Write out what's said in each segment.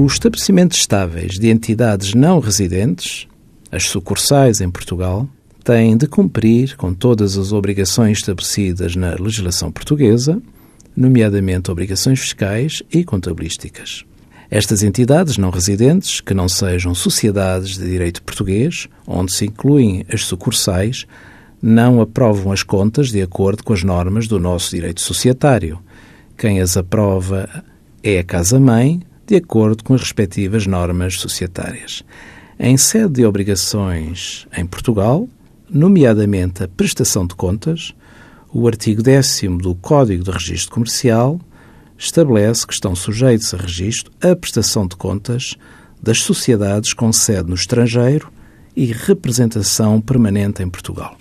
Os estabelecimentos estáveis de entidades não residentes, as sucursais em Portugal, têm de cumprir com todas as obrigações estabelecidas na legislação portuguesa, nomeadamente obrigações fiscais e contabilísticas. Estas entidades não residentes, que não sejam sociedades de direito português, onde se incluem as sucursais, não aprovam as contas de acordo com as normas do nosso direito societário. Quem as aprova é a Casa-Mãe, de acordo com as respectivas normas societárias. Em sede de obrigações em Portugal, nomeadamente a prestação de contas, o artigo 10 do Código de Registro Comercial estabelece que estão sujeitos a registro a prestação de contas das sociedades com sede no estrangeiro e representação permanente em Portugal.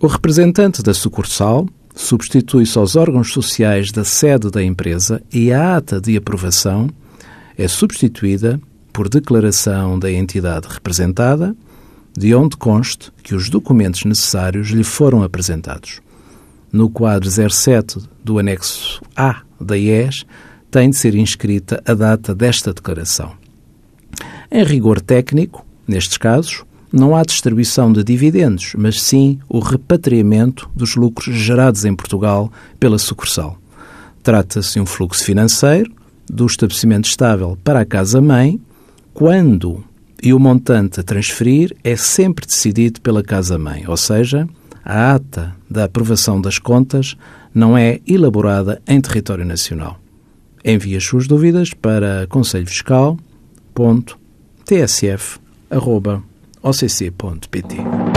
O representante da sucursal substitui-se aos órgãos sociais da sede da empresa e a ata de aprovação é substituída por declaração da entidade representada, de onde conste que os documentos necessários lhe foram apresentados. No quadro 07 do anexo A da IES, tem de ser inscrita a data desta declaração. Em rigor técnico, nestes casos, não há distribuição de dividendos, mas sim o repatriamento dos lucros gerados em Portugal pela sucursal. Trata-se de um fluxo financeiro do estabelecimento estável para a casa-mãe, quando e o montante a transferir é sempre decidido pela casa-mãe, ou seja, a ata da aprovação das contas não é elaborada em território nacional. Envie as suas dúvidas para conselhofiscal.tsf.occ.pt.